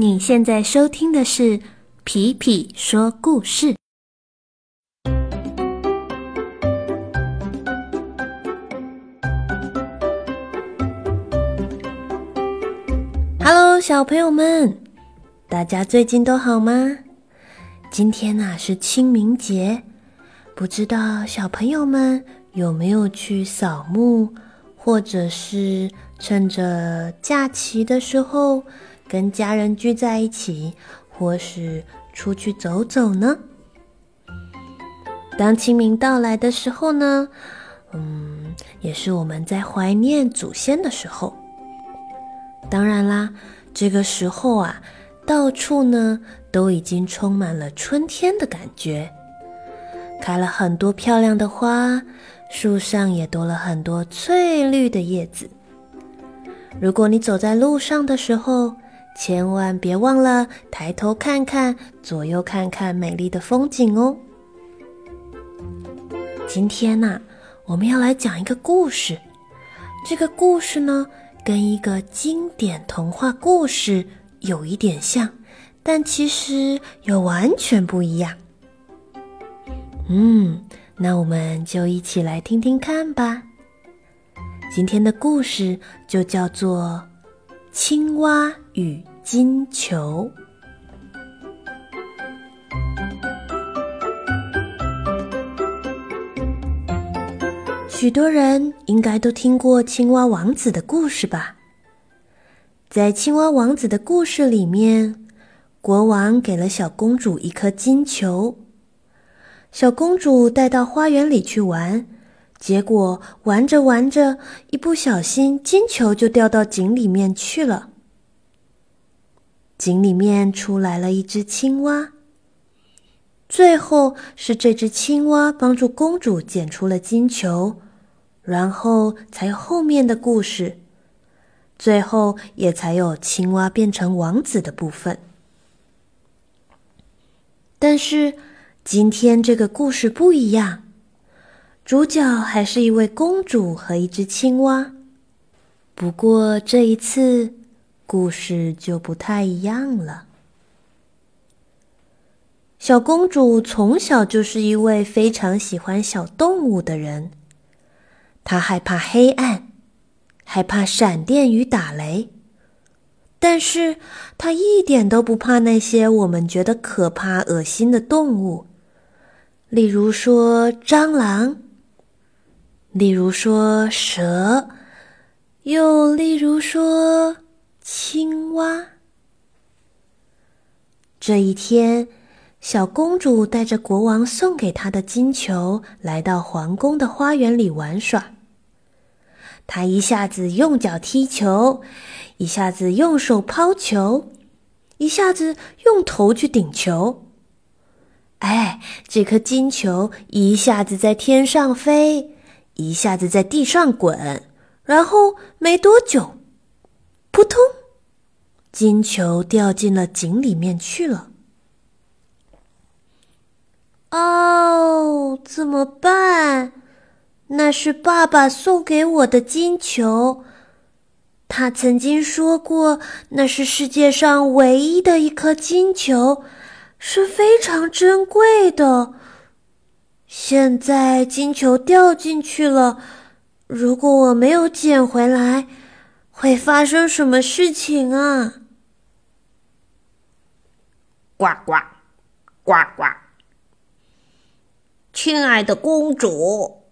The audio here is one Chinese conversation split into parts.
你现在收听的是《皮皮说故事》。Hello，小朋友们，大家最近都好吗？今天呐是清明节，不知道小朋友们有没有去扫墓，或者是趁着假期的时候跟家人聚在一起，或是出去走走呢？当清明到来的时候呢，嗯，也是我们在怀念祖先的时候。当然啦，这个时候啊，到处呢都已经充满了春天的感觉，开了很多漂亮的花，树上也多了很多翠绿的叶子。如果你走在路上的时候，千万别忘了抬头看看，左右看看美丽的风景哦。今天呢，我们要来讲一个故事，这个故事呢。跟一个经典童话故事有一点像，但其实又完全不一样。嗯，那我们就一起来听听看吧。今天的故事就叫做《青蛙与金球》。许多人应该都听过青蛙王子的故事吧？在青蛙王子的故事里面，国王给了小公主一颗金球，小公主带到花园里去玩，结果玩着玩着，一不小心，金球就掉到井里面去了。井里面出来了一只青蛙，最后是这只青蛙帮助公主捡出了金球。然后才有后面的故事，最后也才有青蛙变成王子的部分。但是今天这个故事不一样，主角还是一位公主和一只青蛙。不过这一次故事就不太一样了。小公主从小就是一位非常喜欢小动物的人。她害怕黑暗，害怕闪电与打雷，但是她一点都不怕那些我们觉得可怕、恶心的动物，例如说蟑螂，例如说蛇，又例如说青蛙。这一天，小公主带着国王送给她的金球，来到皇宫的花园里玩耍。他一下子用脚踢球，一下子用手抛球，一下子用头去顶球。哎，这颗金球一下子在天上飞，一下子在地上滚，然后没多久，扑通，金球掉进了井里面去了。哦，怎么办？那是爸爸送给我的金球，他曾经说过那是世界上唯一的一颗金球，是非常珍贵的。现在金球掉进去了，如果我没有捡回来，会发生什么事情啊？呱呱，呱呱，亲爱的公主。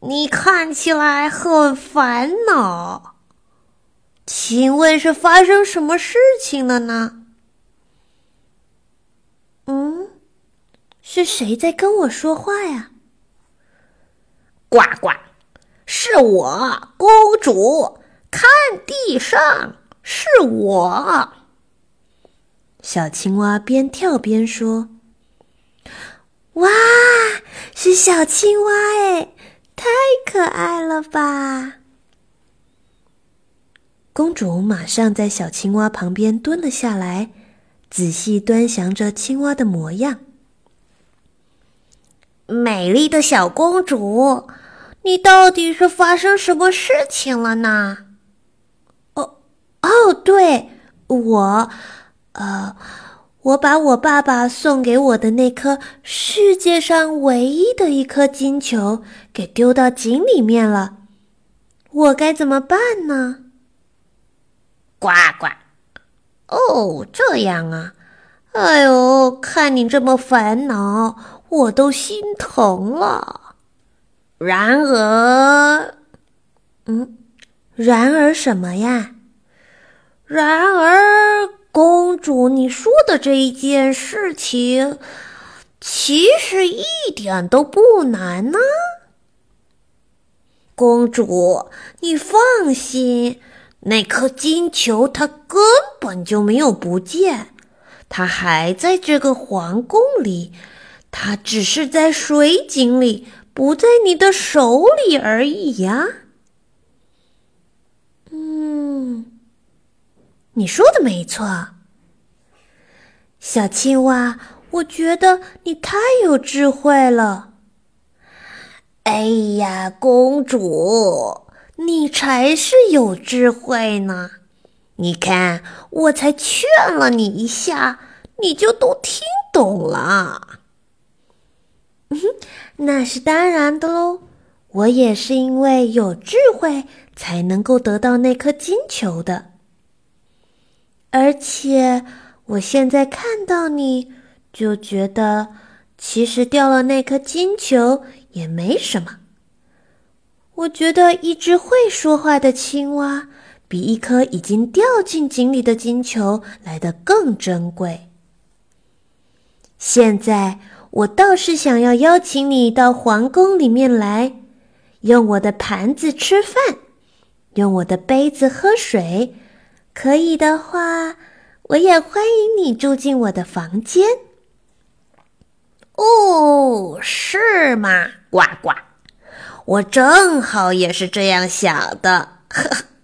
你看起来很烦恼，请问是发生什么事情了呢？嗯，是谁在跟我说话呀？呱呱，是我，公主。看地上，是我。小青蛙边跳边说：“哇，是小青蛙哎！”太可爱了吧！公主马上在小青蛙旁边蹲了下来，仔细端详着青蛙的模样。美丽的小公主，你到底是发生什么事情了呢？哦，哦，对，我，呃，我把我爸爸送给我的那颗世界上唯一的一颗金球给丢到井里面了，我该怎么办呢？呱呱！哦，这样啊！哎呦，看你这么烦恼，我都心疼了。然而，嗯，然而什么呀？然而，公主，你说的这一件事情，其实一点都不难呢。公主，你放心，那颗金球它根本就没有不见。它还在这个皇宫里，它只是在水井里，不在你的手里而已呀。你说的没错，小青蛙，我觉得你太有智慧了。哎呀，公主，你才是有智慧呢。你看，我才劝了你一下，你就都听懂了。嗯，那是当然的喽。我也是因为有智慧，才能够得到那颗金球的。而且，我现在看到你，就觉得其实掉了那颗金球也没什么。我觉得一只会说话的青蛙。比一颗已经掉进井里的金球来的更珍贵。现在我倒是想要邀请你到皇宫里面来，用我的盘子吃饭，用我的杯子喝水。可以的话，我也欢迎你住进我的房间。哦，是吗？呱呱，我正好也是这样想的。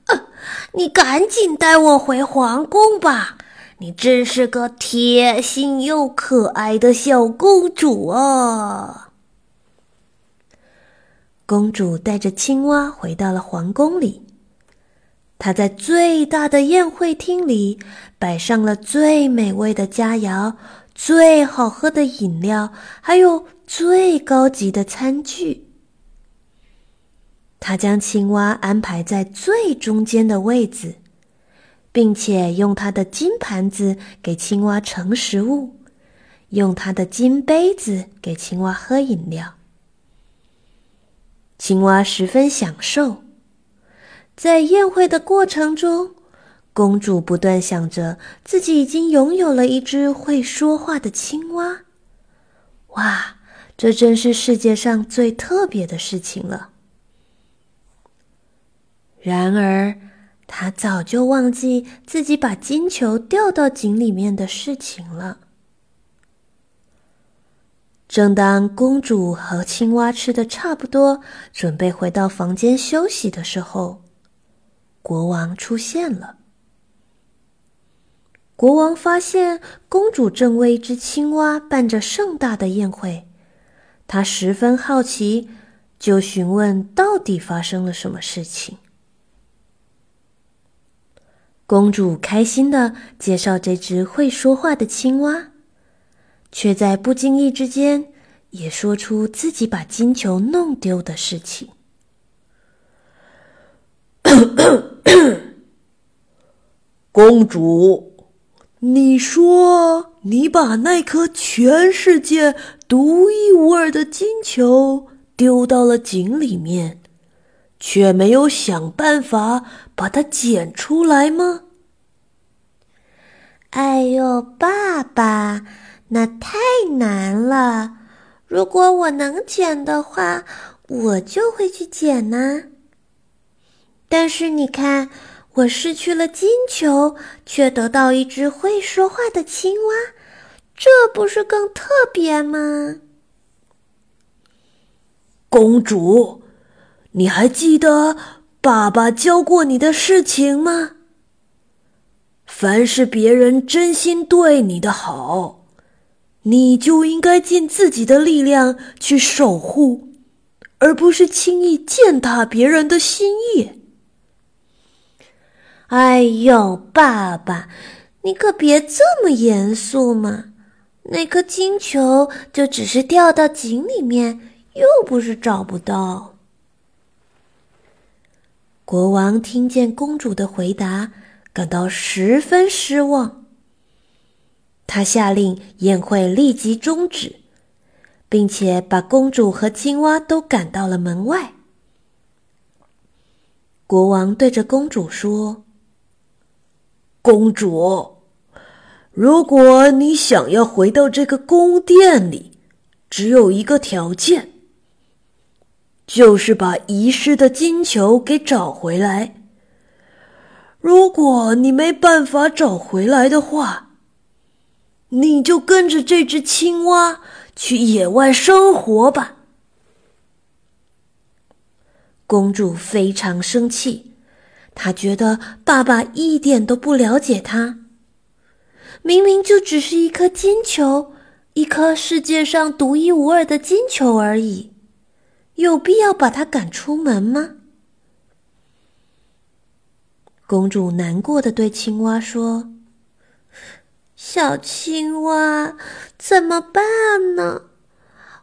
你赶紧带我回皇宫吧！你真是个贴心又可爱的小公主啊！公主带着青蛙回到了皇宫里，他在最大的宴会厅里摆上了最美味的佳肴、最好喝的饮料，还有最高级的餐具。他将青蛙安排在最中间的位子，并且用他的金盘子给青蛙盛食物，用他的金杯子给青蛙喝饮料。青蛙十分享受。在宴会的过程中，公主不断想着自己已经拥有了一只会说话的青蛙。哇，这真是世界上最特别的事情了！然而，他早就忘记自己把金球掉到井里面的事情了。正当公主和青蛙吃的差不多，准备回到房间休息的时候，国王出现了。国王发现公主正为一只青蛙办着盛大的宴会，他十分好奇，就询问到底发生了什么事情。公主开心的介绍这只会说话的青蛙，却在不经意之间也说出自己把金球弄丢的事情。公主，你说你把那颗全世界独一无二的金球丢到了井里面。却没有想办法把它捡出来吗？哎呦，爸爸，那太难了！如果我能捡的话，我就会去捡呢。但是你看，我失去了金球，却得到一只会说话的青蛙，这不是更特别吗？公主。你还记得爸爸教过你的事情吗？凡是别人真心对你的好，你就应该尽自己的力量去守护，而不是轻易践踏别人的心意。哎呦，爸爸，你可别这么严肃嘛！那颗金球就只是掉到井里面，又不是找不到。”国王听见公主的回答，感到十分失望。他下令宴会立即终止，并且把公主和青蛙都赶到了门外。国王对着公主说：“公主，如果你想要回到这个宫殿里，只有一个条件。”就是把遗失的金球给找回来。如果你没办法找回来的话，你就跟着这只青蛙去野外生活吧。公主非常生气，他觉得爸爸一点都不了解他。明明就只是一颗金球，一颗世界上独一无二的金球而已。有必要把他赶出门吗？公主难过的对青蛙说：“小青蛙，怎么办呢？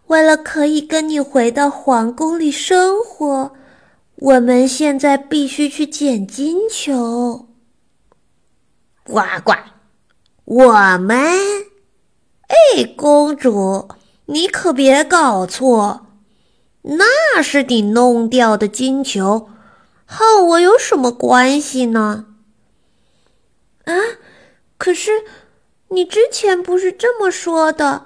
为了可以跟你回到皇宫里生活，我们现在必须去捡金球。”呱呱，我们？哎，公主，你可别搞错。那是你弄掉的金球，和我有什么关系呢？啊！可是你之前不是这么说的？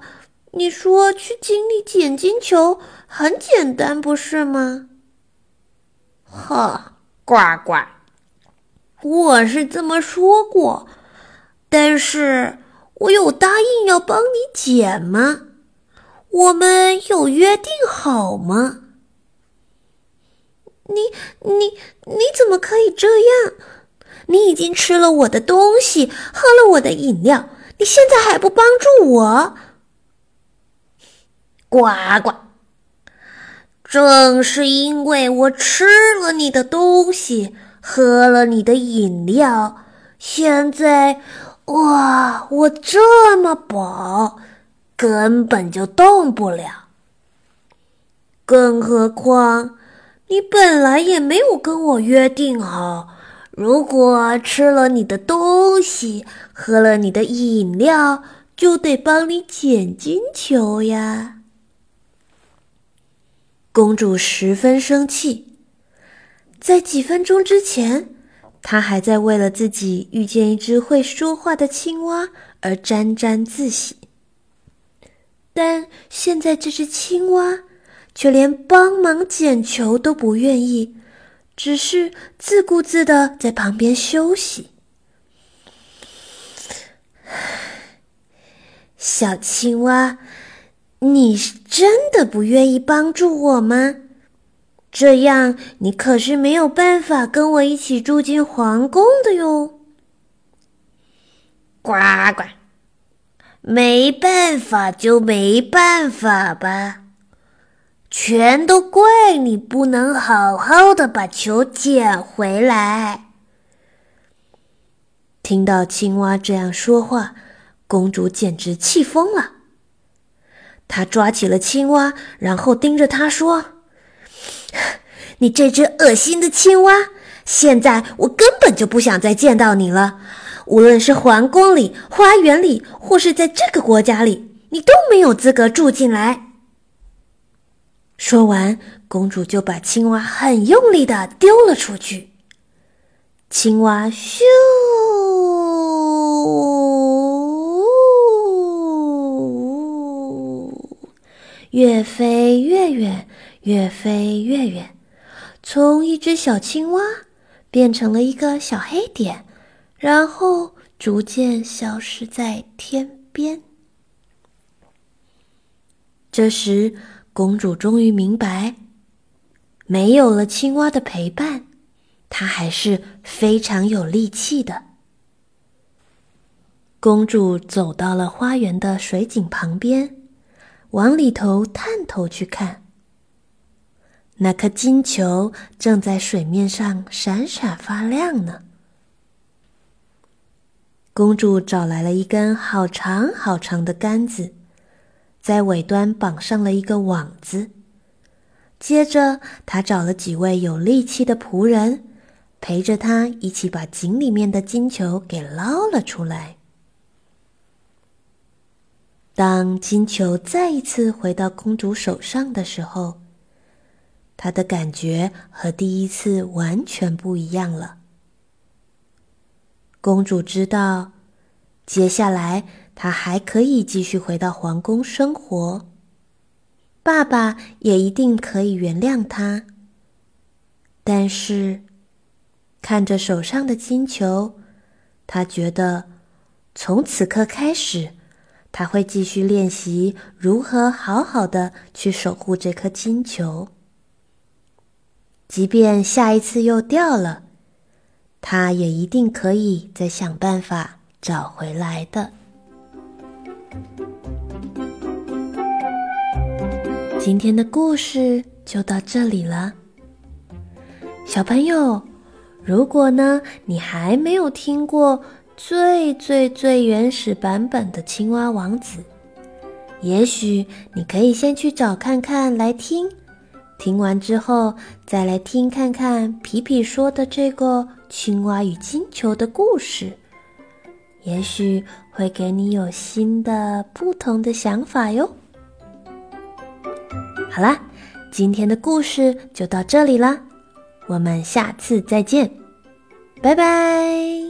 你说去井里捡金球很简单，不是吗？呵，呱呱，我是这么说过，但是我有答应要帮你捡吗？我们有约定好吗？你你你怎么可以这样？你已经吃了我的东西，喝了我的饮料，你现在还不帮助我？呱呱！正是因为我吃了你的东西，喝了你的饮料，现在哇，我这么饱。根本就动不了，更何况你本来也没有跟我约定好，如果吃了你的东西，喝了你的饮料，就得帮你捡金球呀。公主十分生气，在几分钟之前，她还在为了自己遇见一只会说话的青蛙而沾沾自喜。但现在这只青蛙却连帮忙捡球都不愿意，只是自顾自的在旁边休息。小青蛙，你是真的不愿意帮助我吗？这样你可是没有办法跟我一起住进皇宫的哟。呱呱。没办法就没办法吧，全都怪你不能好好的把球捡回来。听到青蛙这样说话，公主简直气疯了。他抓起了青蛙，然后盯着他说：“你这只恶心的青蛙，现在我根本就不想再见到你了。”无论是皇宫里、花园里，或是在这个国家里，你都没有资格住进来。说完，公主就把青蛙很用力的丢了出去。青蛙咻，越飞越远，越飞越远，从一只小青蛙变成了一个小黑点。然后逐渐消失在天边。这时，公主终于明白，没有了青蛙的陪伴，她还是非常有力气的。公主走到了花园的水井旁边，往里头探头去看，那颗金球正在水面上闪闪发亮呢。公主找来了一根好长好长的杆子，在尾端绑上了一个网子。接着，她找了几位有力气的仆人，陪着她一起把井里面的金球给捞了出来。当金球再一次回到公主手上的时候，她的感觉和第一次完全不一样了。公主知道，接下来她还可以继续回到皇宫生活，爸爸也一定可以原谅她。但是，看着手上的金球，她觉得从此刻开始，他会继续练习如何好好的去守护这颗金球，即便下一次又掉了。他也一定可以再想办法找回来的。今天的故事就到这里了，小朋友，如果呢你还没有听过最最最原始版本的青蛙王子，也许你可以先去找看看来听。听完之后，再来听看看皮皮说的这个青蛙与金球的故事，也许会给你有新的、不同的想法哟。好啦，今天的故事就到这里啦，我们下次再见，拜拜。